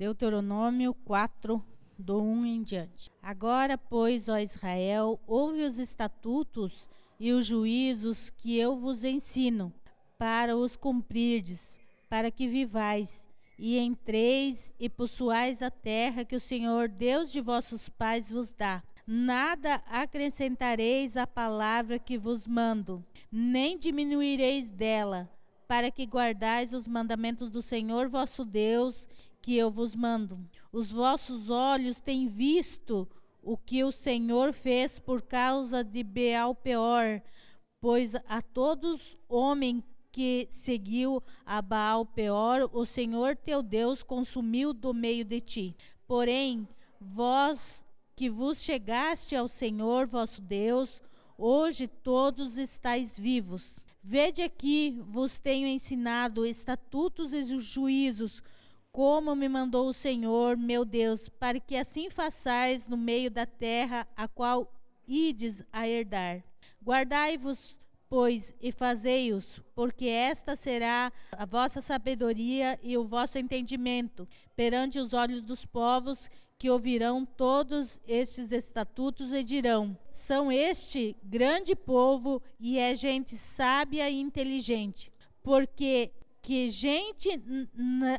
Deuteronômio 4, do 1 em diante. Agora, pois, ó Israel, ouve os estatutos e os juízos que eu vos ensino, para os cumprirdes, para que vivais e entreis e possuais a terra que o Senhor, Deus de vossos pais, vos dá. Nada acrescentareis à palavra que vos mando, nem diminuireis dela, para que guardais os mandamentos do Senhor vosso Deus, que eu vos mando. Os vossos olhos têm visto o que o Senhor fez por causa de Beal Peor, pois a todos homem que seguiu a Baal Peor, o Senhor teu Deus consumiu do meio de ti. Porém, vós que vos chegaste ao Senhor vosso Deus, hoje todos estáis vivos. Vede aqui, vos tenho ensinado estatutos e juízos, como me mandou o Senhor, meu Deus, para que assim façais no meio da terra a qual ides a herdar. Guardai-vos, pois, e fazei-os, porque esta será a vossa sabedoria e o vosso entendimento perante os olhos dos povos que ouvirão todos estes estatutos e dirão: São este grande povo e é gente sábia e inteligente, porque que gente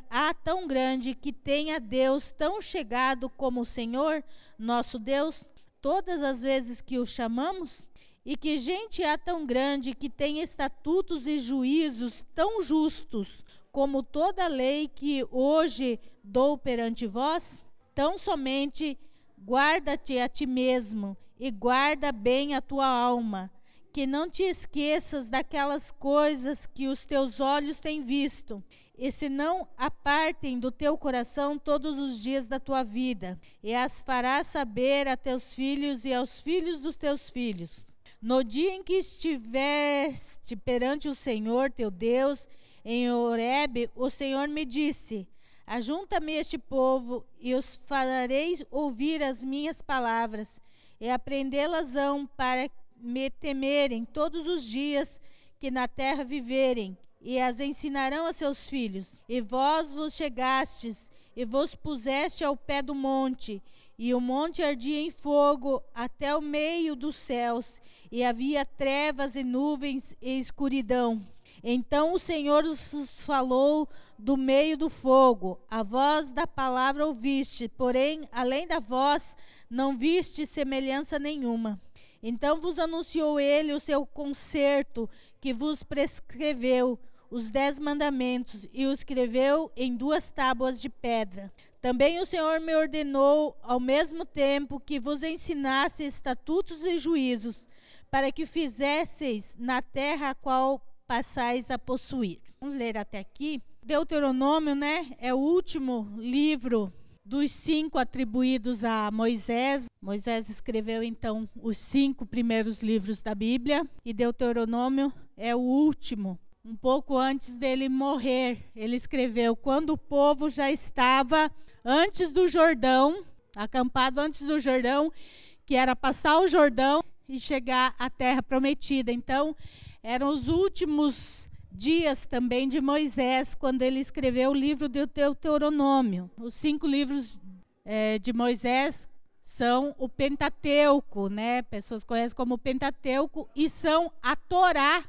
há tão grande que tenha Deus tão chegado como o Senhor, nosso Deus, todas as vezes que o chamamos? E que gente há tão grande que tem estatutos e juízos tão justos como toda lei que hoje dou perante vós? Tão somente guarda-te a ti mesmo e guarda bem a tua alma que não te esqueças daquelas coisas que os teus olhos têm visto, e se não apartem do teu coração todos os dias da tua vida, e as farás saber a teus filhos e aos filhos dos teus filhos. No dia em que estiveste perante o Senhor teu Deus, em Horebe, o Senhor me disse: Ajunta-me este povo e os farei ouvir as minhas palavras, e aprendê-las-ão para me temerem todos os dias que na terra viverem, e as ensinarão a seus filhos. E vós vos chegastes e vos puseste ao pé do monte, e o monte ardia em fogo até o meio dos céus, e havia trevas e nuvens e escuridão. Então o Senhor vos falou do meio do fogo, a voz da palavra ouviste, porém, além da voz, não viste semelhança nenhuma. Então vos anunciou ele o seu concerto, que vos prescreveu os dez mandamentos, e o escreveu em duas tábuas de pedra. Também o Senhor me ordenou, ao mesmo tempo, que vos ensinasse estatutos e juízos, para que fizesseis na terra a qual passais a possuir. Vamos ler até aqui. Deuteronômio, né, é o último livro dos cinco atribuídos a Moisés. Moisés escreveu então os cinco primeiros livros da Bíblia e Deuteronômio é o último. Um pouco antes dele morrer, ele escreveu quando o povo já estava antes do Jordão, acampado antes do Jordão, que era passar o Jordão e chegar à terra prometida. Então, eram os últimos dias também de Moisés, quando ele escreveu o livro do Deuteronômio. Os cinco livros é, de Moisés são o Pentateuco, né? Pessoas conhecem como Pentateuco e são a Torá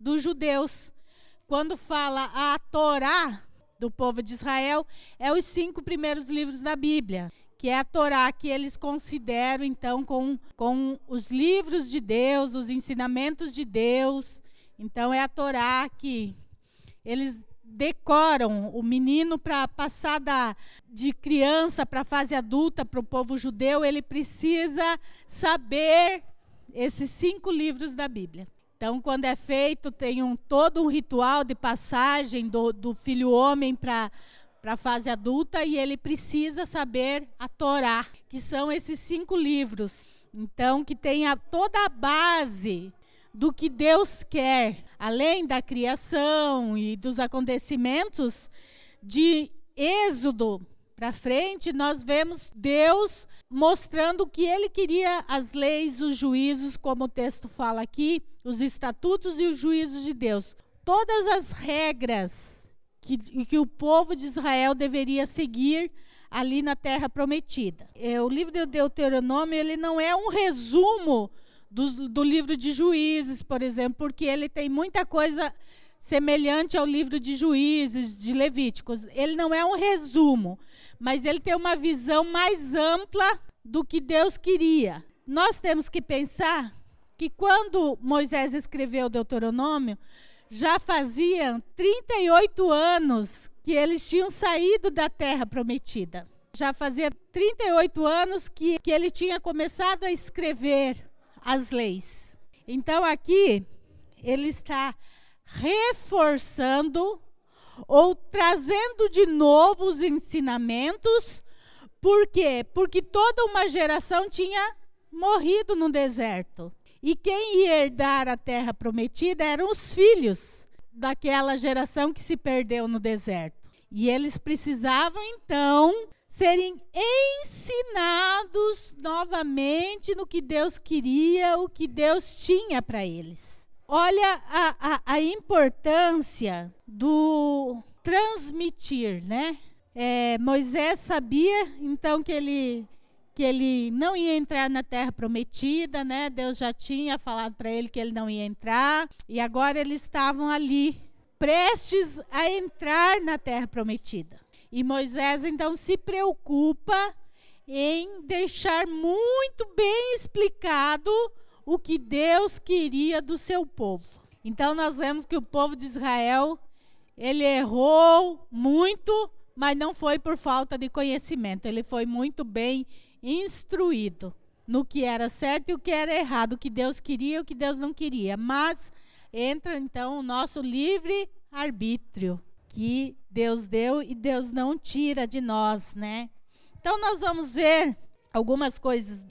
dos judeus. Quando fala a Torá do povo de Israel, é os cinco primeiros livros da Bíblia, que é a Torá que eles consideram então com, com os livros de Deus, os ensinamentos de Deus, então é a Torá que eles decoram o menino para passar da, de criança para a fase adulta para o povo judeu, ele precisa saber esses cinco livros da Bíblia. Então, quando é feito, tem um, todo um ritual de passagem do, do filho homem para a fase adulta e ele precisa saber a Torá, que são esses cinco livros. Então, que tem a, toda a base do que Deus quer, além da criação e dos acontecimentos de Êxodo para frente, nós vemos Deus mostrando que ele queria, as leis, os juízos, como o texto fala aqui, os estatutos e os juízos de Deus. Todas as regras que, que o povo de Israel deveria seguir ali na terra prometida. É, o livro de Deuteronômio ele não é um resumo do, do livro de Juízes, por exemplo, porque ele tem muita coisa semelhante ao livro de Juízes, de Levíticos. Ele não é um resumo, mas ele tem uma visão mais ampla do que Deus queria. Nós temos que pensar que quando Moisés escreveu o Deuteronômio, já fazia 38 anos que eles tinham saído da terra prometida. Já fazia 38 anos que, que ele tinha começado a escrever as leis. Então aqui ele está reforçando ou trazendo de novo os ensinamentos. Por quê? Porque toda uma geração tinha morrido no deserto. E quem ia herdar a terra prometida eram os filhos daquela geração que se perdeu no deserto. E eles precisavam então serem ensinados novamente no que Deus queria, o que Deus tinha para eles. Olha a, a, a, importância do transmitir, né? É, Moisés sabia então que ele que ele não ia entrar na terra prometida, né? Deus já tinha falado para ele que ele não ia entrar, e agora eles estavam ali, prestes a entrar na terra prometida. E Moisés então se preocupa em deixar muito bem explicado o que Deus queria do seu povo. Então nós vemos que o povo de Israel, ele errou muito, mas não foi por falta de conhecimento, ele foi muito bem instruído no que era certo e o que era errado, o que Deus queria e o que Deus não queria. Mas entra então o nosso livre arbítrio que Deus deu e Deus não tira de nós, né? Então nós vamos ver algumas coisas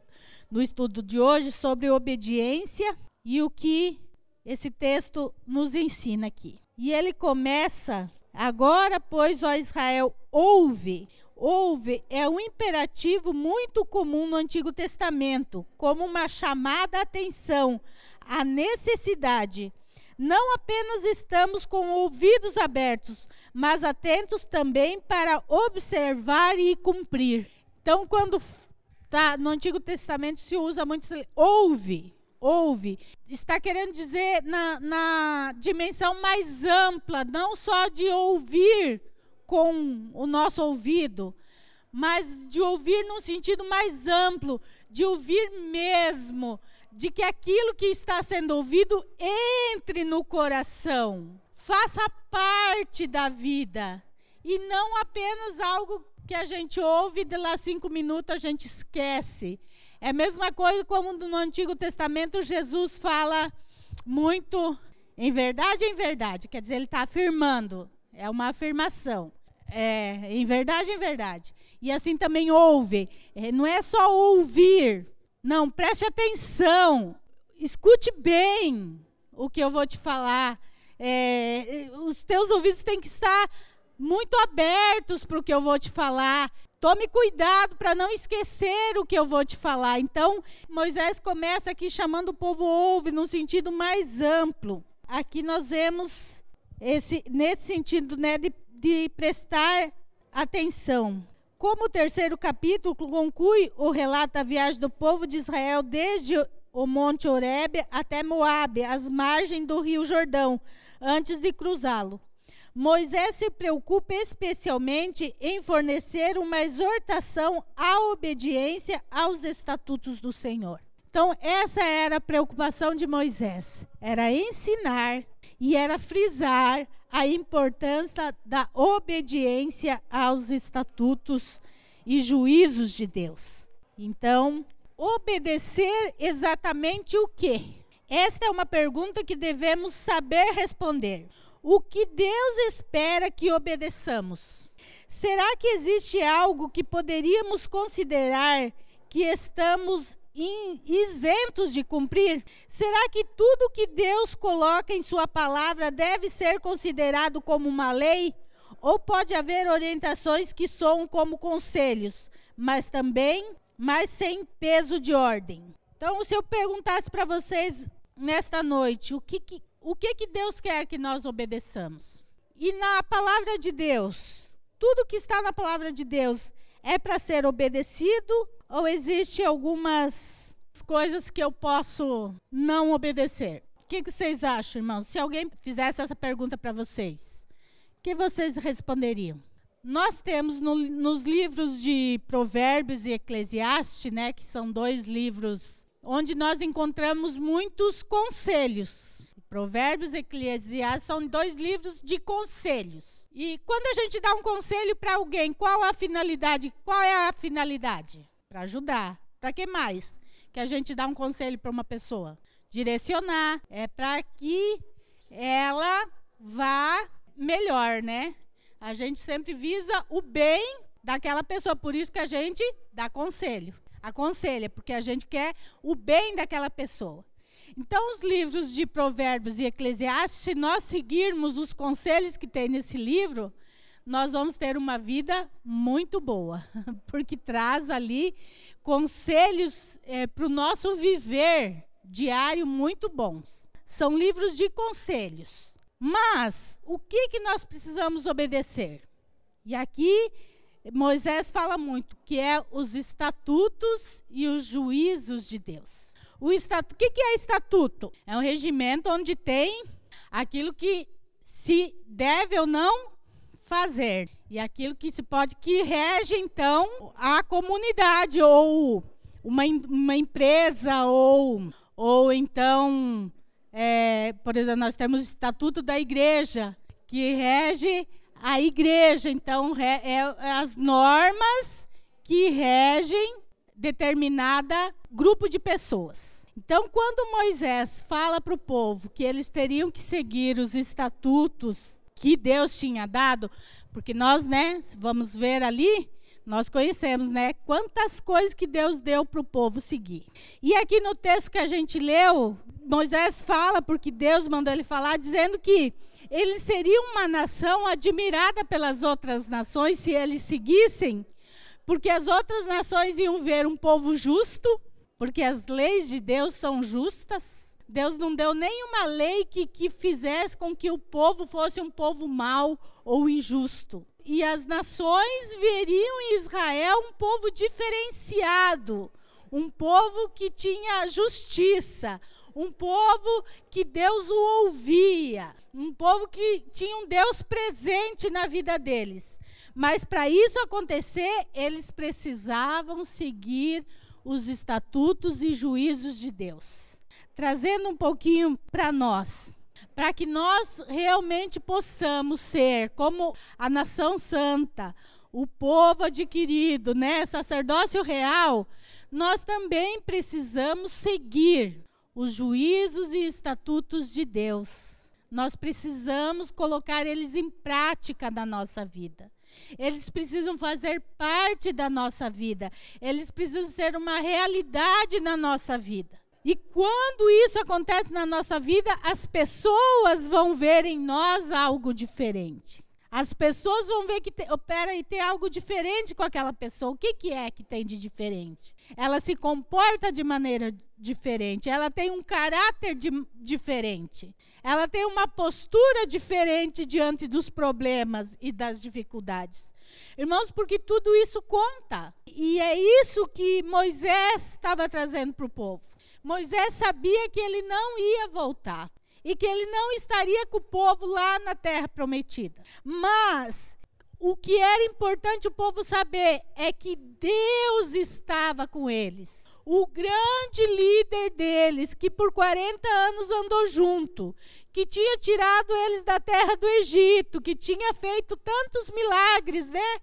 no estudo de hoje sobre obediência e o que esse texto nos ensina aqui. E ele começa agora, pois, ó Israel, ouve Ouve é um imperativo muito comum no Antigo Testamento, como uma chamada atenção à necessidade. Não apenas estamos com ouvidos abertos, mas atentos também para observar e cumprir. Então, quando tá no Antigo Testamento se usa muito ouve, ouve, está querendo dizer na, na dimensão mais ampla, não só de ouvir com o nosso ouvido, mas de ouvir num sentido mais amplo, de ouvir mesmo, de que aquilo que está sendo ouvido entre no coração, faça parte da vida e não apenas algo que a gente ouve e de lá cinco minutos a gente esquece. É a mesma coisa como no Antigo Testamento Jesus fala muito em verdade, em verdade, quer dizer, ele está afirmando, é uma afirmação. É, em verdade, em verdade. E assim também ouve. É, não é só ouvir. Não, preste atenção. Escute bem o que eu vou te falar. É, os teus ouvidos têm que estar muito abertos para o que eu vou te falar. Tome cuidado para não esquecer o que eu vou te falar. Então, Moisés começa aqui chamando o povo ouve num sentido mais amplo. Aqui nós vemos esse nesse sentido, né, de de prestar atenção. Como o terceiro capítulo conclui o relato da viagem do povo de Israel desde o Monte Horebe até Moabe, às margens do Rio Jordão, antes de cruzá-lo. Moisés se preocupa especialmente em fornecer uma exortação à obediência aos estatutos do Senhor. Então, essa era a preocupação de Moisés: era ensinar e era frisar a importância da obediência aos estatutos e juízos de Deus. Então, obedecer exatamente o quê? Esta é uma pergunta que devemos saber responder. O que Deus espera que obedeçamos? Será que existe algo que poderíamos considerar que estamos isentos de cumprir? Será que tudo que Deus coloca em Sua palavra deve ser considerado como uma lei? Ou pode haver orientações que soam como conselhos, mas também, mas sem peso de ordem? Então, se eu perguntasse para vocês nesta noite, o que, que, o que, que Deus quer que nós obedeçamos? E na palavra de Deus, tudo que está na palavra de Deus é para ser obedecido ou existe algumas coisas que eu posso não obedecer? O que, que vocês acham, irmãos? Se alguém fizesse essa pergunta para vocês, o que vocês responderiam? Nós temos no, nos livros de Provérbios e Eclesiastes, né, que são dois livros onde nós encontramos muitos conselhos. Provérbios e Eclesiastes são dois livros de conselhos. E quando a gente dá um conselho para alguém, qual a finalidade? Qual é a finalidade? Para ajudar. Para que mais? Que a gente dá um conselho para uma pessoa? Direcionar. É para que ela vá melhor, né? A gente sempre visa o bem daquela pessoa, por isso que a gente dá conselho. Aconselha, porque a gente quer o bem daquela pessoa. Então, os livros de Provérbios e Eclesiastes, se nós seguirmos os conselhos que tem nesse livro, nós vamos ter uma vida muito boa, porque traz ali conselhos é, para o nosso viver diário muito bons. São livros de conselhos. Mas o que, que nós precisamos obedecer? E aqui Moisés fala muito que é os estatutos e os juízos de Deus. O estatuto, o que, é estatuto? É um regimento onde tem aquilo que se deve ou não fazer e aquilo que se pode que rege então a comunidade ou uma, uma empresa ou ou então é, por exemplo, nós temos o Estatuto da Igreja, que rege a igreja. Então, é, é as normas que regem determinada grupo de pessoas. Então, quando Moisés fala para o povo que eles teriam que seguir os estatutos que Deus tinha dado, porque nós, né, vamos ver ali, nós conhecemos, né, quantas coisas que Deus deu para o povo seguir. E aqui no texto que a gente leu, Moisés fala, porque Deus mandou ele falar, dizendo que eles seriam uma nação admirada pelas outras nações se eles seguissem, porque as outras nações iam ver um povo justo, porque as leis de Deus são justas. Deus não deu nenhuma lei que, que fizesse com que o povo fosse um povo mau ou injusto. E as nações veriam em Israel um povo diferenciado, um povo que tinha justiça, um povo que Deus o ouvia, um povo que tinha um Deus presente na vida deles. Mas para isso acontecer, eles precisavam seguir os estatutos e juízos de Deus. Trazendo um pouquinho para nós, para que nós realmente possamos ser como a nação santa, o povo adquirido, né, sacerdócio real, nós também precisamos seguir os juízos e estatutos de Deus. Nós precisamos colocar eles em prática na nossa vida. Eles precisam fazer parte da nossa vida. Eles precisam ser uma realidade na nossa vida. E quando isso acontece na nossa vida, as pessoas vão ver em nós algo diferente. As pessoas vão ver que te, oh, peraí, tem algo diferente com aquela pessoa. O que, que é que tem de diferente? Ela se comporta de maneira diferente, ela tem um caráter de, diferente, ela tem uma postura diferente diante dos problemas e das dificuldades. Irmãos, porque tudo isso conta. E é isso que Moisés estava trazendo para o povo. Moisés sabia que ele não ia voltar e que ele não estaria com o povo lá na terra prometida. Mas o que era importante o povo saber é que Deus estava com eles. O grande líder deles, que por 40 anos andou junto, que tinha tirado eles da terra do Egito, que tinha feito tantos milagres, né?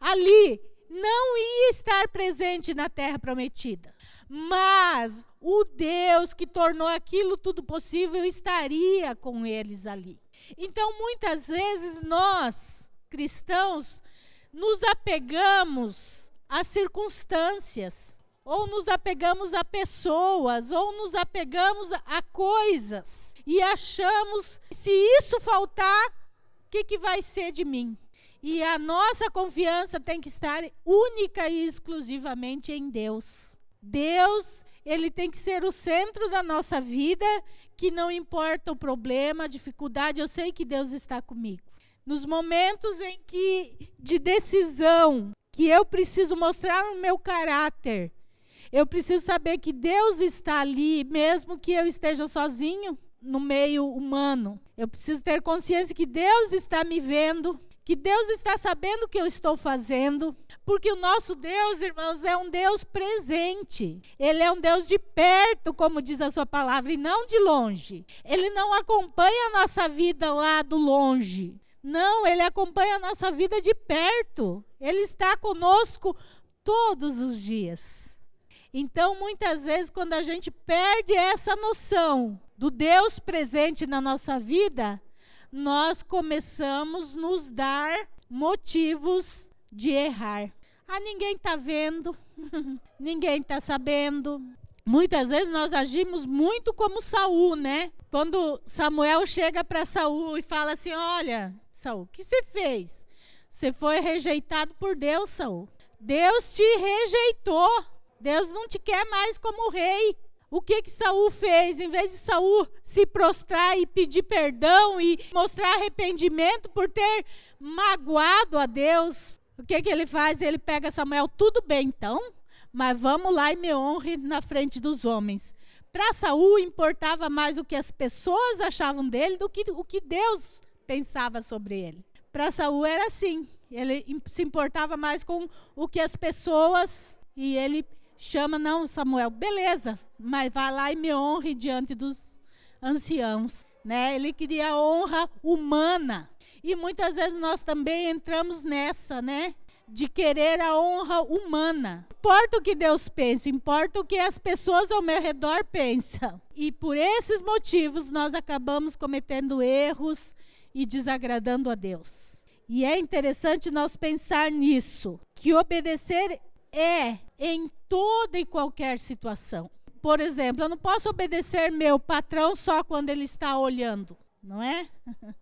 Ali, não ia estar presente na terra prometida. Mas o Deus que tornou aquilo tudo possível estaria com eles ali. Então, muitas vezes nós, cristãos, nos apegamos às circunstâncias, ou nos apegamos a pessoas, ou nos apegamos a coisas, e achamos: se isso faltar, o que, que vai ser de mim? E a nossa confiança tem que estar única e exclusivamente em Deus. Deus ele tem que ser o centro da nossa vida, que não importa o problema, a dificuldade, eu sei que Deus está comigo. nos momentos em que de decisão, que eu preciso mostrar o meu caráter, eu preciso saber que Deus está ali, mesmo que eu esteja sozinho no meio humano. Eu preciso ter consciência que Deus está me vendo, que Deus está sabendo o que eu estou fazendo, porque o nosso Deus, irmãos, é um Deus presente. Ele é um Deus de perto, como diz a sua palavra, e não de longe. Ele não acompanha a nossa vida lá do longe. Não, ele acompanha a nossa vida de perto. Ele está conosco todos os dias. Então, muitas vezes, quando a gente perde essa noção do Deus presente na nossa vida, nós começamos a nos dar motivos de errar. Ah, ninguém está vendo, ninguém está sabendo. Muitas vezes nós agimos muito como Saul, né? Quando Samuel chega para Saul e fala assim: Olha, Saul, o que você fez? Você foi rejeitado por Deus, Saul. Deus te rejeitou. Deus não te quer mais como rei. O que que Saul fez? Em vez de Saul se prostrar e pedir perdão e mostrar arrependimento por ter magoado a Deus, o que que ele faz? Ele pega Samuel, tudo bem então, mas vamos lá e me honre na frente dos homens. Para Saul importava mais o que as pessoas achavam dele do que o que Deus pensava sobre ele. Para Saul era assim. Ele se importava mais com o que as pessoas e ele chama não Samuel, beleza, mas vai lá e me honre diante dos anciãos, né? Ele queria honra humana. E muitas vezes nós também entramos nessa, né? De querer a honra humana. Importa o que Deus pensa, importa o que as pessoas ao meu redor pensam. E por esses motivos nós acabamos cometendo erros e desagradando a Deus. E é interessante nós pensar nisso, que obedecer é em toda e qualquer situação. Por exemplo, eu não posso obedecer meu patrão só quando ele está olhando, não é?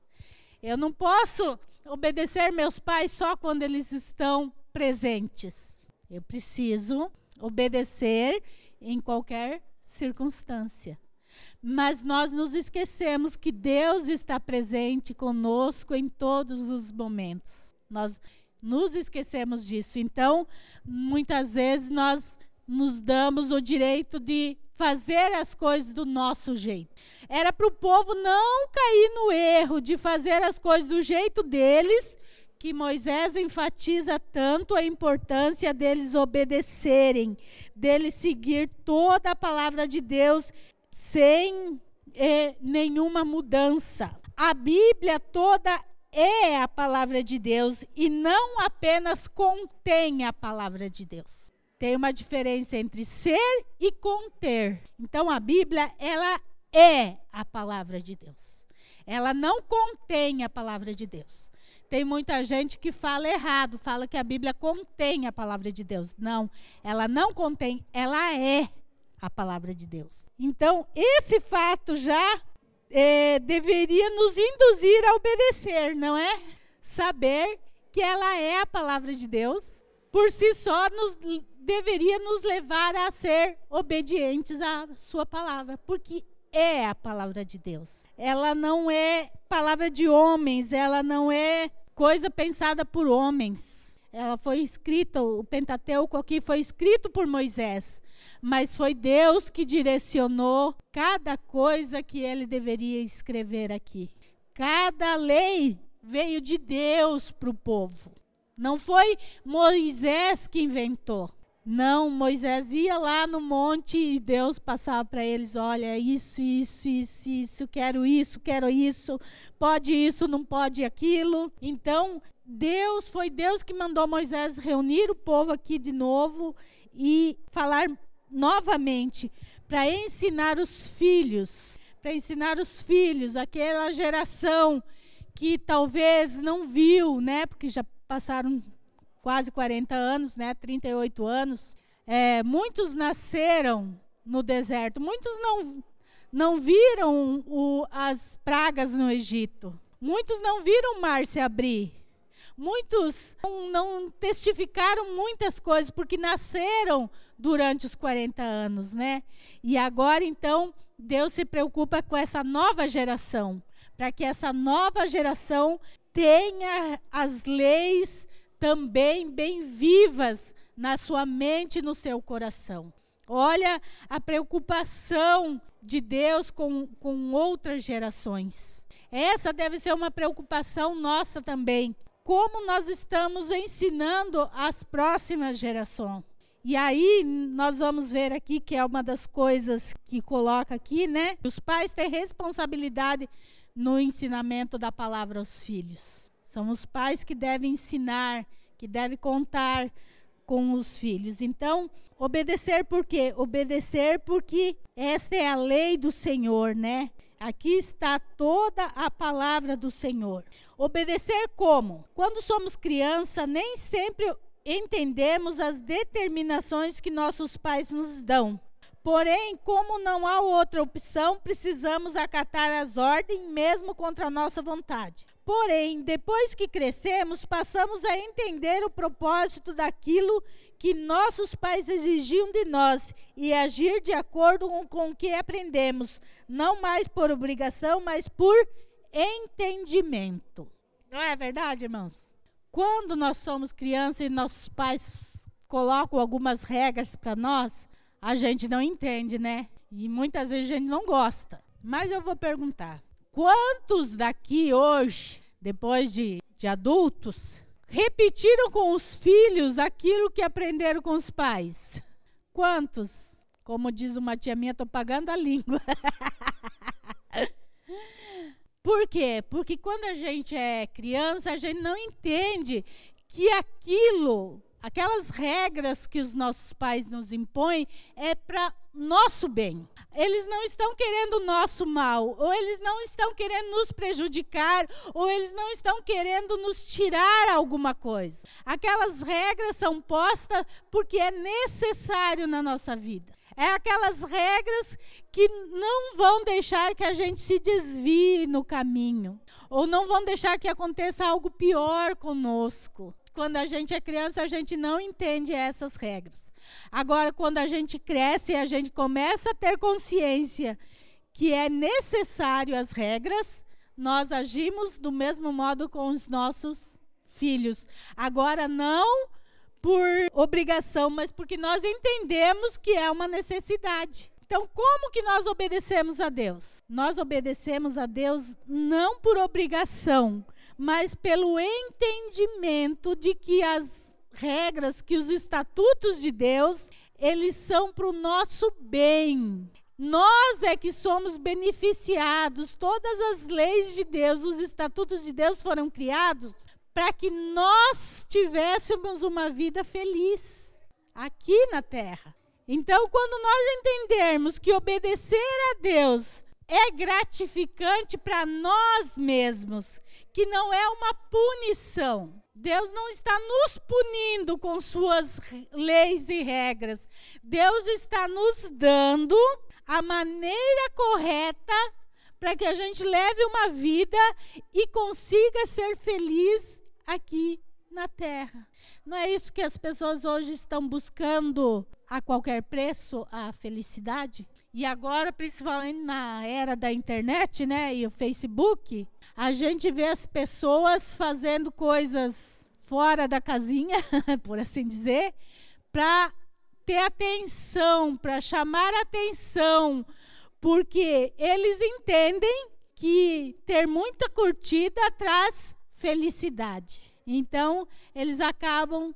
Eu não posso obedecer meus pais só quando eles estão presentes. Eu preciso obedecer em qualquer circunstância. Mas nós nos esquecemos que Deus está presente conosco em todos os momentos. Nós nos esquecemos disso. Então, muitas vezes nós nos damos o direito de fazer as coisas do nosso jeito. Era para o povo não cair no erro de fazer as coisas do jeito deles, que Moisés enfatiza tanto a importância deles obedecerem, deles seguir toda a palavra de Deus sem eh, nenhuma mudança. A Bíblia toda é a palavra de Deus e não apenas contém a palavra de Deus. Tem uma diferença entre ser e conter. Então a Bíblia, ela é a palavra de Deus. Ela não contém a palavra de Deus. Tem muita gente que fala errado, fala que a Bíblia contém a palavra de Deus. Não, ela não contém, ela é a palavra de Deus. Então, esse fato já é, deveria nos induzir a obedecer, não é? Saber que ela é a palavra de Deus, por si só nos, deveria nos levar a ser obedientes à sua palavra, porque é a palavra de Deus. Ela não é palavra de homens, ela não é coisa pensada por homens. Ela foi escrita, o Pentateuco aqui foi escrito por Moisés mas foi Deus que direcionou cada coisa que ele deveria escrever aqui. Cada lei veio de Deus para o povo. Não foi Moisés que inventou. Não, Moisés ia lá no monte e Deus passava para eles: olha, isso, isso, isso, isso, quero isso, quero isso, pode isso, não pode aquilo. Então, Deus, foi Deus que mandou Moisés reunir o povo aqui de novo e falar novamente para ensinar os filhos, para ensinar os filhos, aquela geração que talvez não viu, né, porque já passaram quase 40 anos, né, 38 anos. É, muitos nasceram no deserto, muitos não, não viram o, as pragas no Egito, muitos não viram o mar se abrir. Muitos não, testificaram muitas coisas porque nasceram durante os 40 anos, né? E agora então Deus se preocupa com essa nova geração, para que essa nova geração tenha as leis também bem vivas na sua mente e no seu coração. Olha a preocupação de Deus com, com outras gerações. Essa deve ser uma preocupação nossa também. Como nós estamos ensinando as próximas gerações. E aí nós vamos ver aqui que é uma das coisas que coloca aqui, né? Os pais têm responsabilidade no ensinamento da palavra aos filhos. São os pais que devem ensinar, que devem contar com os filhos. Então, obedecer por quê? Obedecer porque esta é a lei do Senhor, né? Aqui está toda a palavra do Senhor. Obedecer como? Quando somos criança, nem sempre entendemos as determinações que nossos pais nos dão. Porém, como não há outra opção, precisamos acatar as ordens mesmo contra a nossa vontade. Porém, depois que crescemos, passamos a entender o propósito daquilo que nossos pais exigiam de nós e agir de acordo com o que aprendemos, não mais por obrigação, mas por entendimento. Não é verdade, irmãos? Quando nós somos crianças e nossos pais colocam algumas regras para nós, a gente não entende, né? E muitas vezes a gente não gosta. Mas eu vou perguntar: quantos daqui hoje, depois de, de adultos, repetiram com os filhos aquilo que aprenderam com os pais? Quantos? Como diz uma tia minha, estou pagando a língua. Por quê? Porque quando a gente é criança, a gente não entende que aquilo aquelas regras que os nossos pais nos impõem é para nosso bem. Eles não estão querendo o nosso mal, ou eles não estão querendo nos prejudicar, ou eles não estão querendo nos tirar alguma coisa. Aquelas regras são postas porque é necessário na nossa vida. É aquelas regras que não vão deixar que a gente se desvie no caminho, ou não vão deixar que aconteça algo pior conosco quando a gente é criança, a gente não entende essas regras. Agora, quando a gente cresce e a gente começa a ter consciência que é necessário as regras, nós agimos do mesmo modo com os nossos filhos. Agora, não por obrigação, mas porque nós entendemos que é uma necessidade. Então, como que nós obedecemos a Deus? Nós obedecemos a Deus não por obrigação, mas pelo entendimento de que as regras, que os estatutos de Deus, eles são para o nosso bem. Nós é que somos beneficiados. Todas as leis de Deus, os estatutos de Deus foram criados para que nós tivéssemos uma vida feliz aqui na terra. Então, quando nós entendermos que obedecer a Deus é gratificante para nós mesmos, que não é uma punição. Deus não está nos punindo com suas leis e regras. Deus está nos dando a maneira correta para que a gente leve uma vida e consiga ser feliz aqui na terra. Não é isso que as pessoas hoje estão buscando a qualquer preço a felicidade? E agora, principalmente na era da internet, né, e o Facebook, a gente vê as pessoas fazendo coisas fora da casinha, por assim dizer, para ter atenção, para chamar atenção, porque eles entendem que ter muita curtida traz felicidade. Então, eles acabam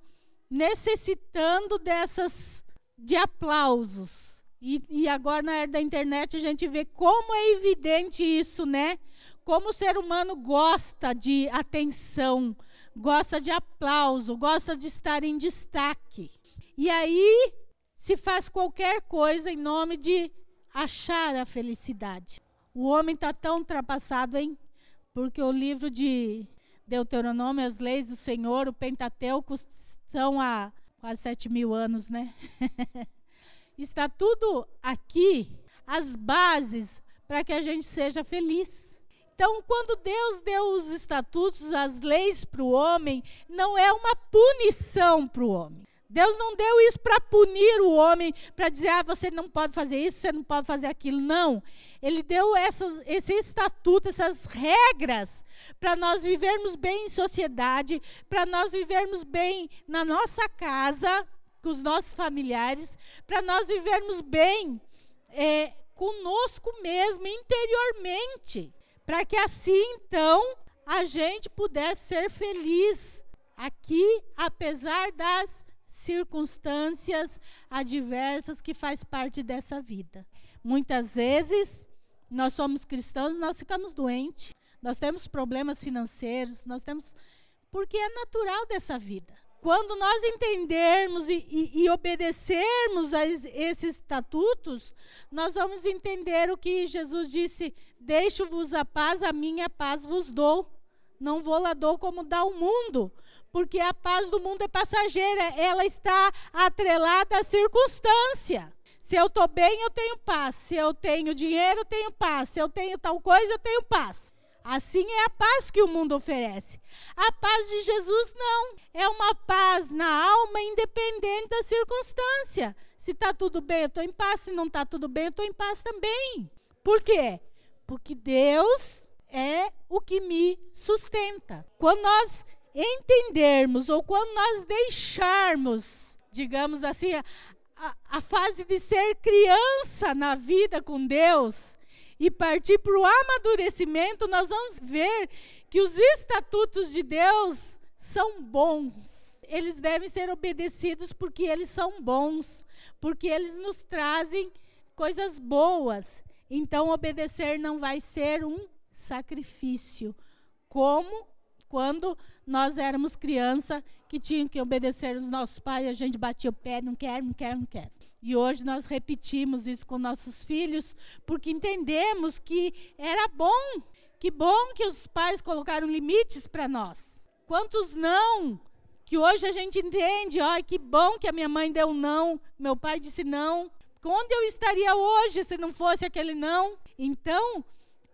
necessitando dessas de aplausos e, e agora, na era da internet, a gente vê como é evidente isso, né? Como o ser humano gosta de atenção, gosta de aplauso, gosta de estar em destaque. E aí se faz qualquer coisa em nome de achar a felicidade. O homem está tão ultrapassado, hein? Porque o livro de Deuteronômio, as leis do Senhor, o Pentateuco, são há quase sete mil anos, né? Está tudo aqui, as bases para que a gente seja feliz. Então, quando Deus deu os estatutos, as leis para o homem, não é uma punição para o homem. Deus não deu isso para punir o homem, para dizer, ah, você não pode fazer isso, você não pode fazer aquilo. Não. Ele deu essas, esse estatuto, essas regras, para nós vivermos bem em sociedade, para nós vivermos bem na nossa casa, com os nossos familiares, para nós vivermos bem é, conosco mesmo, interiormente, para que assim, então, a gente pudesse ser feliz aqui, apesar das circunstâncias adversas que faz parte dessa vida. Muitas vezes nós somos cristãos, nós ficamos doentes, nós temos problemas financeiros, nós temos porque é natural dessa vida. Quando nós entendermos e, e, e obedecermos a esses estatutos, nós vamos entender o que Jesus disse: Deixo-vos a paz, a minha paz vos dou. Não vou lá dou como dá o mundo porque a paz do mundo é passageira, ela está atrelada à circunstância. Se eu estou bem, eu tenho paz. Se eu tenho dinheiro, eu tenho paz. Se eu tenho tal coisa, eu tenho paz. Assim é a paz que o mundo oferece. A paz de Jesus não. É uma paz na alma independente da circunstância. Se está tudo bem, eu estou em paz. Se não está tudo bem, eu estou em paz também. Por quê? Porque Deus é o que me sustenta. Quando nós entendermos ou quando nós deixarmos, digamos assim, a, a fase de ser criança na vida com Deus e partir para o amadurecimento, nós vamos ver que os estatutos de Deus são bons. Eles devem ser obedecidos porque eles são bons, porque eles nos trazem coisas boas. Então, obedecer não vai ser um sacrifício, como quando nós éramos criança que tinham que obedecer os nossos pais, a gente batia o pé, não quer, não quer, não quer. E hoje nós repetimos isso com nossos filhos, porque entendemos que era bom, que bom que os pais colocaram limites para nós. Quantos não que hoje a gente entende, ó, que bom que a minha mãe deu não, meu pai disse não. Onde eu estaria hoje se não fosse aquele não? Então,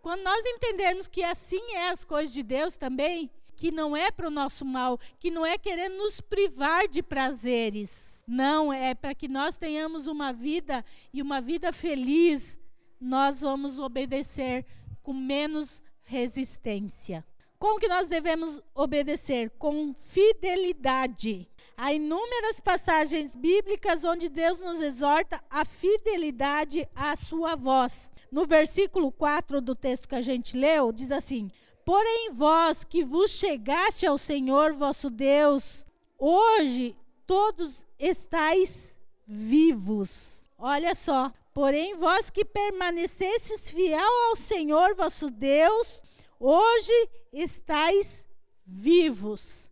quando nós entendermos que assim é as coisas de Deus também, que não é para o nosso mal, que não é querendo nos privar de prazeres. Não, é para que nós tenhamos uma vida e uma vida feliz, nós vamos obedecer com menos resistência. Como que nós devemos obedecer? Com fidelidade. Há inúmeras passagens bíblicas onde Deus nos exorta a fidelidade à sua voz. No versículo 4 do texto que a gente leu, diz assim: Porém, vós que vos chegaste ao Senhor vosso Deus, hoje todos estáis vivos. Olha só. Porém, vós que permanecestes fiel ao Senhor vosso Deus, hoje estáis vivos.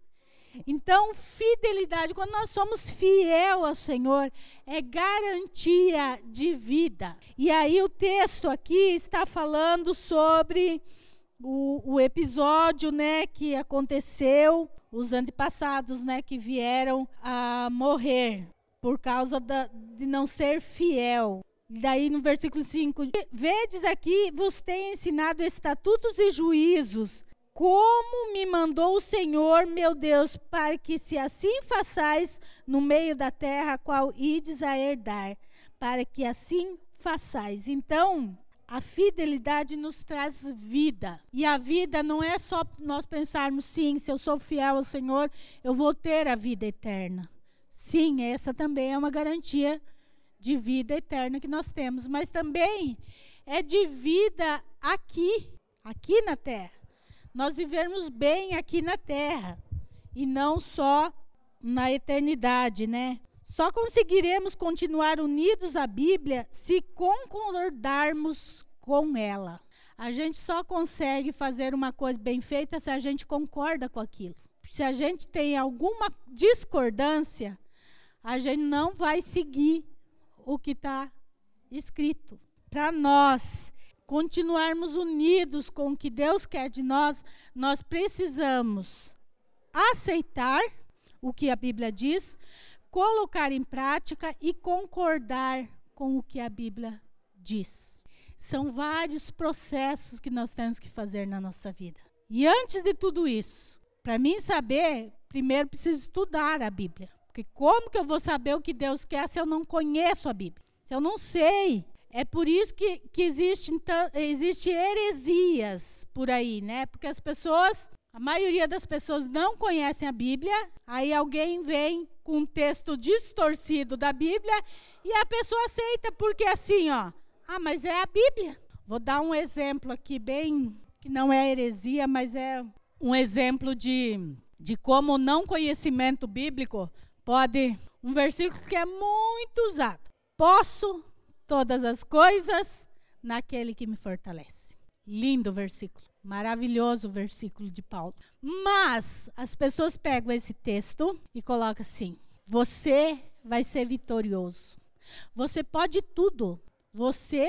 Então, fidelidade, quando nós somos fiel ao Senhor, é garantia de vida. E aí o texto aqui está falando sobre o, o episódio né, que aconteceu, os antepassados né, que vieram a morrer por causa da, de não ser fiel. Daí no versículo 5: Vedes aqui, vos tenho ensinado estatutos e juízos, como me mandou o Senhor, meu Deus, para que se assim façais no meio da terra, qual ides a herdar, para que assim façais. Então, a fidelidade nos traz vida. E a vida não é só nós pensarmos, sim, se eu sou fiel ao Senhor, eu vou ter a vida eterna. Sim, essa também é uma garantia de vida eterna que nós temos, mas também é de vida aqui, aqui na terra. Nós vivermos bem aqui na terra e não só na eternidade, né? Só conseguiremos continuar unidos à Bíblia se concordarmos com ela. A gente só consegue fazer uma coisa bem feita se a gente concorda com aquilo. Se a gente tem alguma discordância, a gente não vai seguir o que está escrito. Para nós continuarmos unidos com o que Deus quer de nós, nós precisamos aceitar o que a Bíblia diz, colocar em prática e concordar com o que a Bíblia diz. São vários processos que nós temos que fazer na nossa vida. E antes de tudo isso, para mim saber, primeiro preciso estudar a Bíblia, Porque como que eu vou saber o que Deus quer se eu não conheço a Bíblia? Se eu não sei. É por isso que, que existe, então, existe heresias por aí, né? Porque as pessoas, a maioria das pessoas não conhecem a Bíblia, aí alguém vem com um texto distorcido da Bíblia e a pessoa aceita, porque assim, ó, ah, mas é a Bíblia. Vou dar um exemplo aqui, bem, que não é heresia, mas é um exemplo de, de como não conhecimento bíblico pode. Um versículo que é muito usado. Posso todas as coisas naquele que me fortalece. Lindo versículo. Maravilhoso versículo de Paulo. Mas as pessoas pegam esse texto e colocam assim: você vai ser vitorioso. Você pode tudo. Você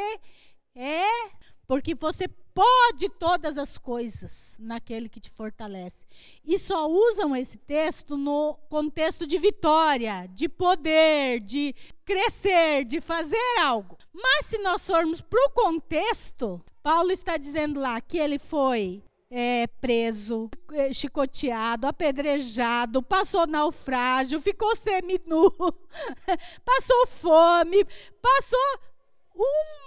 é porque você pode todas as coisas naquele que te fortalece. E só usam esse texto no contexto de vitória, de poder, de crescer, de fazer algo. Mas se nós formos para o contexto, Paulo está dizendo lá que ele foi é, preso, é, chicoteado, apedrejado, passou naufrágio, ficou seminu, passou fome, passou um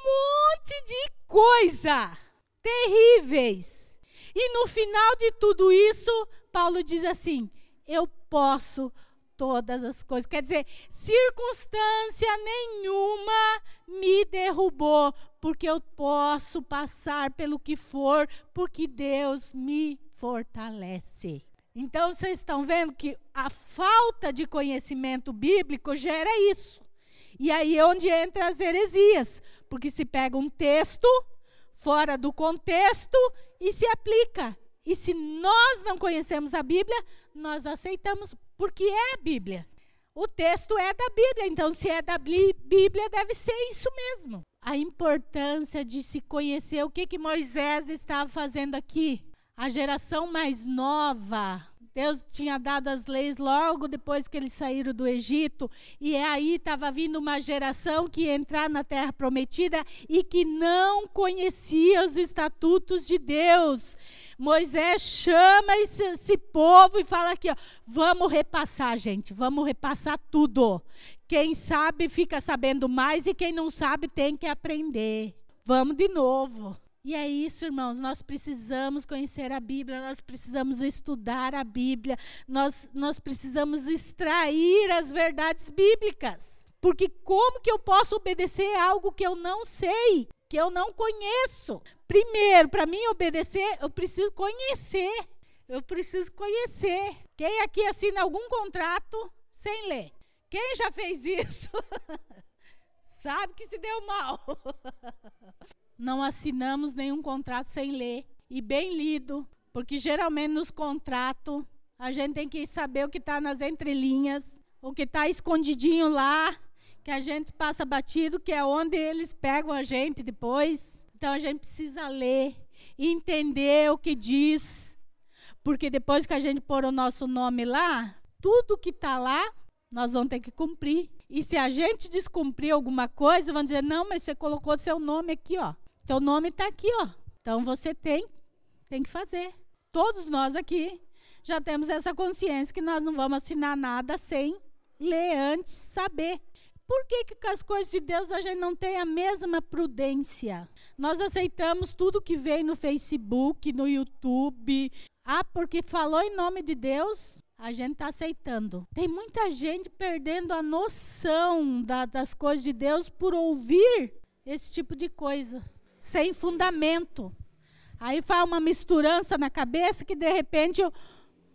monte de coisa terríveis. E no final de tudo isso, Paulo diz assim: Eu posso todas as coisas. Quer dizer, circunstância nenhuma me derrubou, porque eu posso passar pelo que for, porque Deus me fortalece. Então, vocês estão vendo que a falta de conhecimento bíblico gera isso. E aí é onde entra as heresias, porque se pega um texto fora do contexto e se aplica. E se nós não conhecemos a Bíblia, nós aceitamos porque é a Bíblia. O texto é da Bíblia, então se é da Bíblia, deve ser isso mesmo. A importância de se conhecer o que, que Moisés estava fazendo aqui. A geração mais nova Deus tinha dado as leis logo depois que eles saíram do Egito, e aí estava vindo uma geração que ia entrar na terra prometida e que não conhecia os estatutos de Deus. Moisés chama esse, esse povo e fala aqui, ó, vamos repassar, gente, vamos repassar tudo. Quem sabe fica sabendo mais e quem não sabe tem que aprender. Vamos de novo. E é isso, irmãos, nós precisamos conhecer a Bíblia, nós precisamos estudar a Bíblia, nós, nós precisamos extrair as verdades bíblicas. Porque como que eu posso obedecer algo que eu não sei, que eu não conheço? Primeiro, para mim obedecer, eu preciso conhecer. Eu preciso conhecer. Quem aqui assina algum contrato sem ler? Quem já fez isso? Sabe que se deu mal. não assinamos nenhum contrato sem ler e bem lido, porque geralmente nos contratos a gente tem que saber o que está nas entrelinhas, o que está escondidinho lá, que a gente passa batido, que é onde eles pegam a gente depois. Então a gente precisa ler entender o que diz, porque depois que a gente pôr o nosso nome lá, tudo que está lá nós vamos ter que cumprir. E se a gente descumprir alguma coisa, vão dizer: não, mas você colocou seu nome aqui, ó. Teu nome está aqui, ó. Então você tem, tem que fazer. Todos nós aqui já temos essa consciência que nós não vamos assinar nada sem ler antes, saber. Por que, que com as coisas de Deus a gente não tem a mesma prudência? Nós aceitamos tudo que vem no Facebook, no YouTube. Ah, porque falou em nome de Deus, a gente está aceitando. Tem muita gente perdendo a noção da, das coisas de Deus por ouvir esse tipo de coisa sem fundamento. Aí faz uma misturança na cabeça que de repente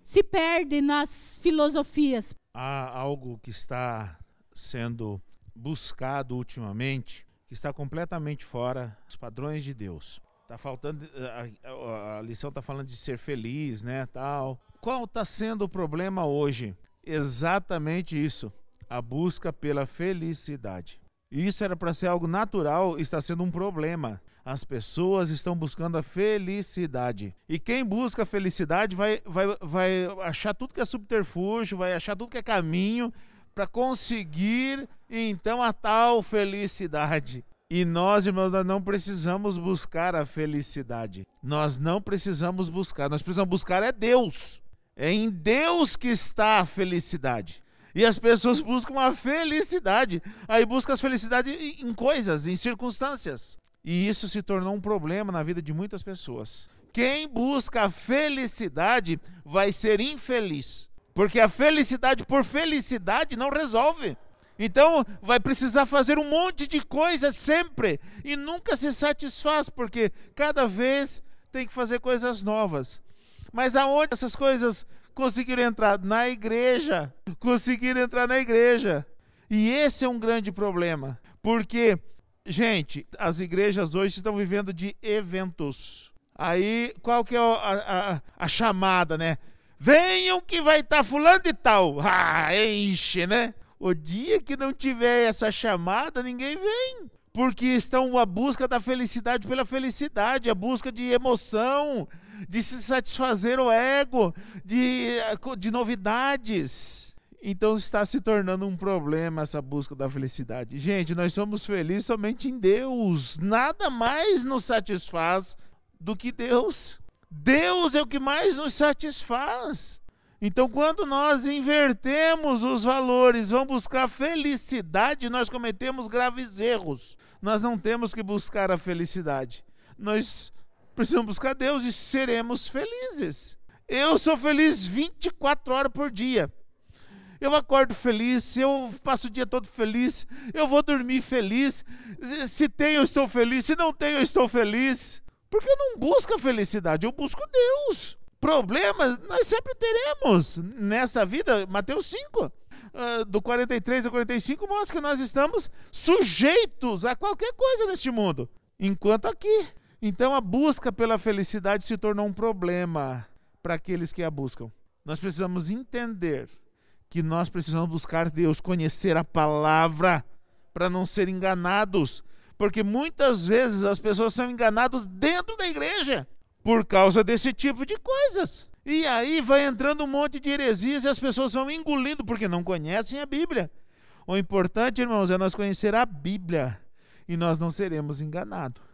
se perde nas filosofias. Há algo que está sendo buscado ultimamente que está completamente fora dos padrões de Deus. Tá faltando a, a, a lição está falando de ser feliz, né, tal. Qual está sendo o problema hoje? Exatamente isso, a busca pela felicidade. Isso era para ser algo natural, está sendo um problema. As pessoas estão buscando a felicidade. E quem busca a felicidade vai, vai, vai achar tudo que é subterfúgio, vai achar tudo que é caminho para conseguir então a tal felicidade. E nós, irmãos, nós não precisamos buscar a felicidade. Nós não precisamos buscar. Nós precisamos buscar é Deus. É em Deus que está a felicidade. E as pessoas buscam a felicidade. Aí buscam as felicidades em coisas, em circunstâncias. E isso se tornou um problema na vida de muitas pessoas. Quem busca a felicidade vai ser infeliz. Porque a felicidade por felicidade não resolve. Então vai precisar fazer um monte de coisas sempre e nunca se satisfaz, porque cada vez tem que fazer coisas novas. Mas aonde essas coisas conseguiram entrar? Na igreja. Conseguiram entrar na igreja. E esse é um grande problema, porque, gente, as igrejas hoje estão vivendo de eventos. Aí, qual que é a, a, a chamada, né? Venham que vai estar tá fulano e tal. Ah, enche, né? O dia que não tiver essa chamada, ninguém vem. Porque estão a busca da felicidade pela felicidade, a busca de emoção, de se satisfazer o ego, de, de novidades. Então está se tornando um problema essa busca da felicidade. Gente, nós somos felizes somente em Deus. Nada mais nos satisfaz do que Deus. Deus é o que mais nos satisfaz. Então, quando nós invertemos os valores, vamos buscar felicidade, nós cometemos graves erros. Nós não temos que buscar a felicidade. Nós precisamos buscar Deus e seremos felizes. Eu sou feliz 24 horas por dia. Eu acordo feliz, eu passo o dia todo feliz, eu vou dormir feliz. Se tenho, eu estou feliz, se não tenho, eu estou feliz. Porque eu não busco a felicidade, eu busco Deus. Problemas nós sempre teremos nessa vida. Mateus 5, uh, ah, do 43 ao 45, mostra que nós estamos sujeitos a qualquer coisa neste mundo, enquanto aqui. Então a busca pela felicidade se tornou um problema para aqueles que a buscam. Nós precisamos entender que nós precisamos buscar Deus, conhecer a palavra, para não ser enganados. Porque muitas vezes as pessoas são enganadas dentro da igreja por causa desse tipo de coisas. E aí vai entrando um monte de heresias e as pessoas vão engolindo porque não conhecem a Bíblia. O importante, irmãos, é nós conhecer a Bíblia e nós não seremos enganados.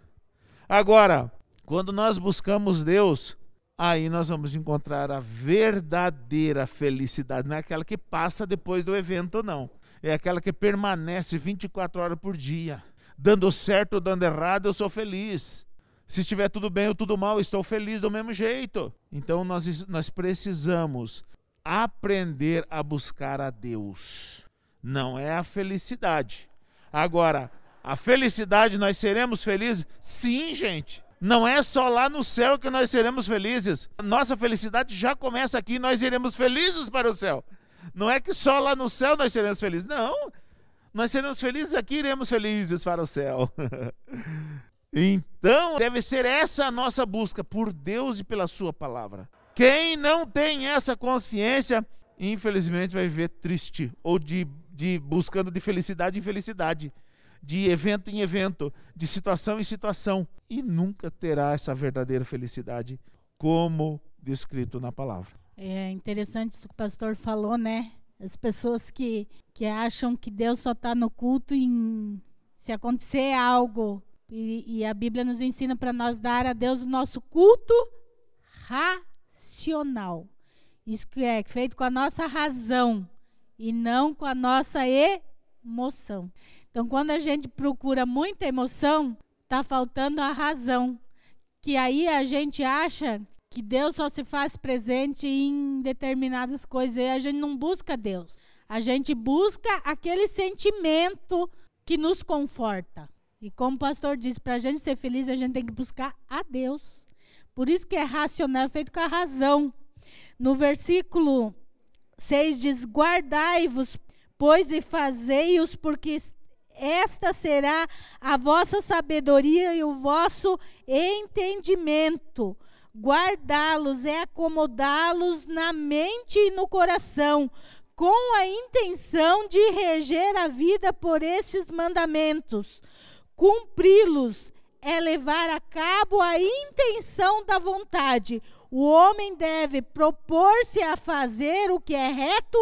Agora, quando nós buscamos Deus, aí nós vamos encontrar a verdadeira felicidade. Não é aquela que passa depois do evento, não. É aquela que permanece 24 horas por dia. Dando certo ou dando errado, eu sou feliz. Se estiver tudo bem ou tudo mal, estou feliz do mesmo jeito. Então nós, nós precisamos aprender a buscar a Deus. Não é a felicidade. Agora, a felicidade, nós seremos felizes? Sim, gente. Não é só lá no céu que nós seremos felizes. Nossa felicidade já começa aqui, nós iremos felizes para o céu. Não é que só lá no céu nós seremos felizes. Não. Nós seremos felizes aqui, iremos felizes para o céu. Então, deve ser essa a nossa busca por Deus e pela Sua palavra. Quem não tem essa consciência, infelizmente vai viver triste ou de, de buscando de felicidade em felicidade, de evento em evento, de situação em situação e nunca terá essa verdadeira felicidade como descrito na palavra. É interessante isso que o pastor falou, né? As pessoas que, que acham que Deus só está no culto em se acontecer algo e, e a Bíblia nos ensina para nós dar a Deus o nosso culto racional. Isso que é feito com a nossa razão e não com a nossa emoção. Então, quando a gente procura muita emoção, está faltando a razão. Que aí a gente acha que Deus só se faz presente em determinadas coisas e a gente não busca Deus. A gente busca aquele sentimento que nos conforta. E como o pastor disse, para a gente ser feliz, a gente tem que buscar a Deus. Por isso que é racional, é feito com a razão. No versículo 6 diz: Guardai-vos, pois, e fazei-os, porque esta será a vossa sabedoria e o vosso entendimento. Guardá-los é acomodá-los na mente e no coração, com a intenção de reger a vida por estes mandamentos Cumpri-los é levar a cabo a intenção da vontade. O homem deve propor-se a fazer o que é reto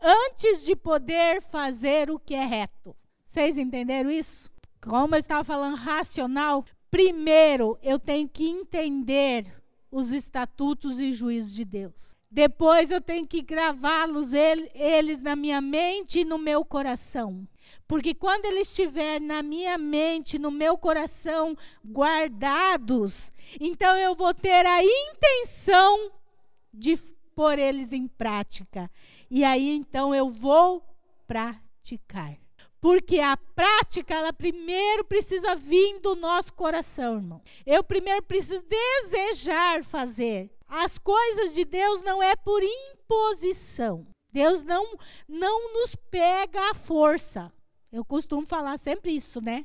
antes de poder fazer o que é reto. Vocês entenderam isso? Como eu estava falando racional, primeiro eu tenho que entender os estatutos e juízos de Deus. Depois eu tenho que gravá-los eles na minha mente e no meu coração. Porque quando eles estiverem na minha mente, no meu coração, guardados, então eu vou ter a intenção de pôr eles em prática. E aí então eu vou praticar. Porque a prática, ela primeiro precisa vir do nosso coração, irmão. Eu primeiro preciso desejar fazer. As coisas de Deus não é por imposição. Deus não, não nos pega à força. Eu costumo falar sempre isso, né?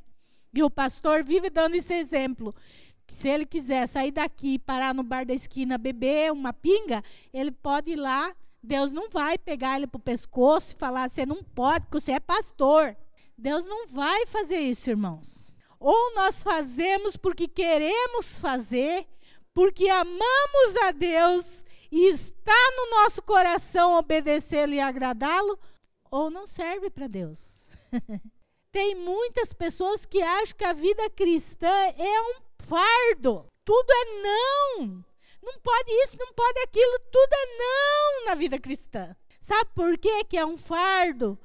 E o pastor vive dando esse exemplo. Se ele quiser sair daqui e parar no bar da esquina beber uma pinga, ele pode ir lá. Deus não vai pegar ele para o pescoço e falar: você não pode, porque você é pastor. Deus não vai fazer isso, irmãos. Ou nós fazemos porque queremos fazer, porque amamos a Deus e está no nosso coração obedecê-lo e agradá-lo, ou não serve para Deus. Tem muitas pessoas que acham que a vida cristã é um fardo. Tudo é não. Não pode isso, não pode aquilo, tudo é não na vida cristã. Sabe por que é um fardo?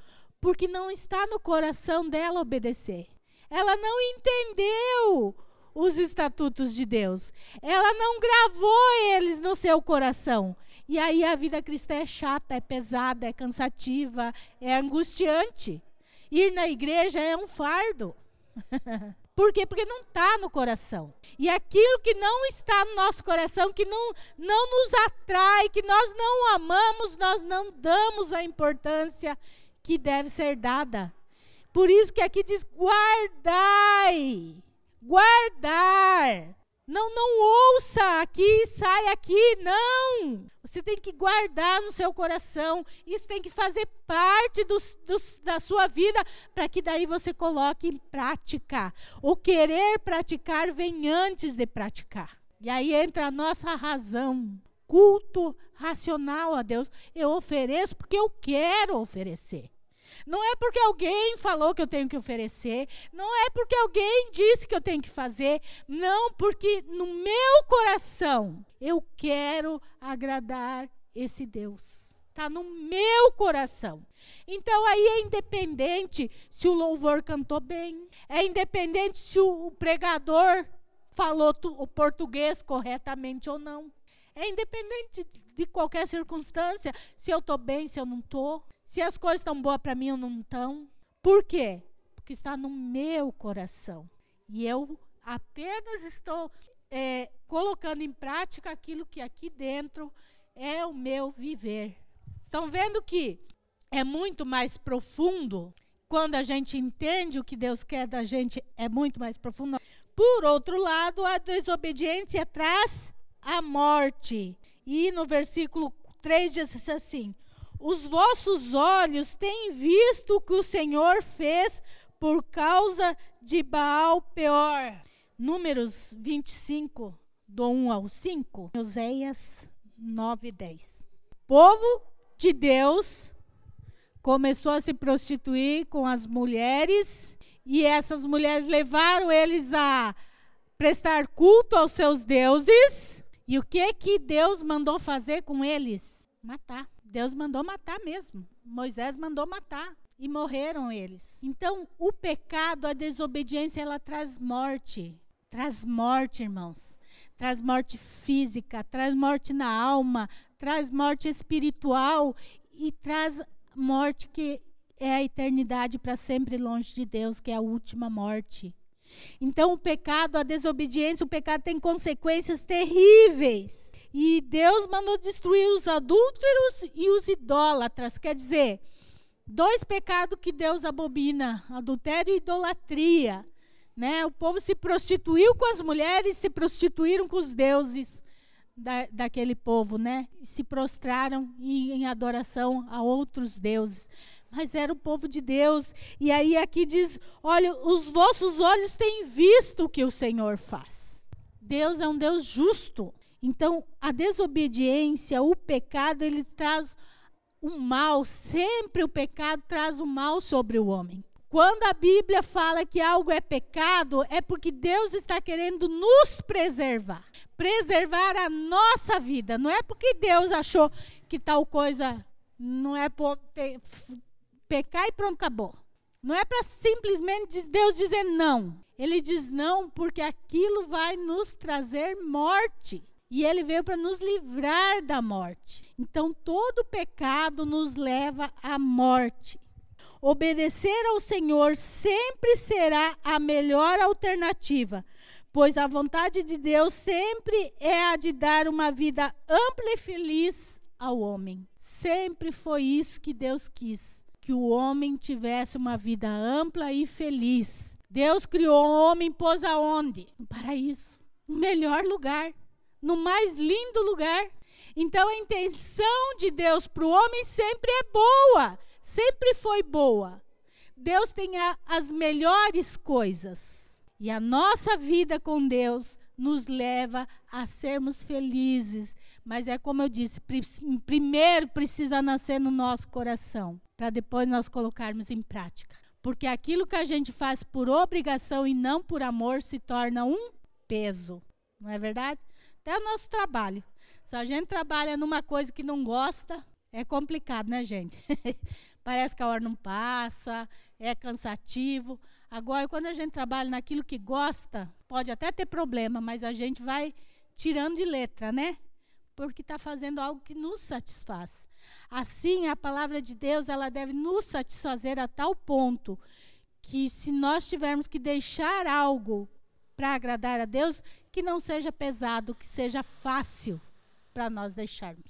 Porque não está no coração dela obedecer. Ela não entendeu os estatutos de Deus. Ela não gravou eles no seu coração. E aí a vida cristã é chata, é pesada, é cansativa, é angustiante. Ir na igreja é um fardo. Por quê? Porque não está no coração. E aquilo que não está no nosso coração, que não, não nos atrai, que nós não amamos, nós não damos a importância que deve ser dada. Por isso que aqui diz guardai. Guardar. Não, não ouça aqui, sai aqui, não. Você tem que guardar no seu coração. Isso tem que fazer parte da sua vida para que daí você coloque em prática. O querer praticar vem antes de praticar. E aí entra a nossa razão. Culto racional a Deus. Eu ofereço porque eu quero oferecer. Não é porque alguém falou que eu tenho que oferecer, não é porque alguém disse que eu tenho que fazer, não, porque no meu coração eu quero agradar esse Deus. Está no meu coração. Então aí é independente se o louvor cantou bem, é independente se o pregador falou o português corretamente ou não. É independente de qualquer circunstância, se eu estou bem, se eu não estou se as coisas estão boas para mim ou não estão. Por quê? Porque está no meu coração. E eu apenas estou é, colocando em prática aquilo que aqui dentro é o meu viver. Estão vendo que é muito mais profundo quando a gente entende o que Deus quer da gente, é muito mais profundo. Por outro lado, a desobediência traz a morte. E no versículo 3 diz assim: os vossos olhos têm visto o que o Senhor fez por causa de Baal Peor. Números 25, do 1 ao 5. Oséias 9, 10. Povo de Deus começou a se prostituir com as mulheres e essas mulheres levaram eles a prestar culto aos seus deuses. E o que que Deus mandou fazer com eles? Matar. Deus mandou matar mesmo. Moisés mandou matar. E morreram eles. Então, o pecado, a desobediência, ela traz morte. Traz morte, irmãos. Traz morte física, traz morte na alma, traz morte espiritual e traz morte que é a eternidade para sempre longe de Deus, que é a última morte. Então, o pecado, a desobediência, o pecado tem consequências terríveis. E Deus mandou destruir os adúlteros e os idólatras. Quer dizer, dois pecados que Deus abomina: adultério e idolatria. Né? O povo se prostituiu com as mulheres, se prostituíram com os deuses da, daquele povo, né? E se prostraram em, em adoração a outros deuses. Mas era o povo de Deus. E aí aqui diz: olha, os vossos olhos têm visto o que o Senhor faz. Deus é um Deus justo. Então, a desobediência, o pecado, ele traz o mal, sempre o pecado traz o mal sobre o homem. Quando a Bíblia fala que algo é pecado, é porque Deus está querendo nos preservar preservar a nossa vida. Não é porque Deus achou que tal coisa não é pe, pecar e pronto, acabou. Não é para simplesmente Deus dizer não. Ele diz não porque aquilo vai nos trazer morte. E ele veio para nos livrar da morte. Então, todo pecado nos leva à morte. Obedecer ao Senhor sempre será a melhor alternativa, pois a vontade de Deus sempre é a de dar uma vida ampla e feliz ao homem. Sempre foi isso que Deus quis, que o homem tivesse uma vida ampla e feliz. Deus criou o homem pôs aonde? No paraíso, no melhor lugar, no mais lindo lugar. Então a intenção de Deus para o homem sempre é boa sempre foi boa. Deus tem a, as melhores coisas. E a nossa vida com Deus nos leva a sermos felizes. Mas é como eu disse, primeiro precisa nascer no nosso coração, para depois nós colocarmos em prática. Porque aquilo que a gente faz por obrigação e não por amor se torna um peso. Não é verdade? Até o nosso trabalho. Se a gente trabalha numa coisa que não gosta, é complicado, né, gente? parece que a hora não passa, é cansativo. Agora, quando a gente trabalha naquilo que gosta, pode até ter problema, mas a gente vai tirando de letra, né? Porque está fazendo algo que nos satisfaz. Assim, a palavra de Deus ela deve nos satisfazer a tal ponto que, se nós tivermos que deixar algo para agradar a Deus, que não seja pesado, que seja fácil para nós deixarmos.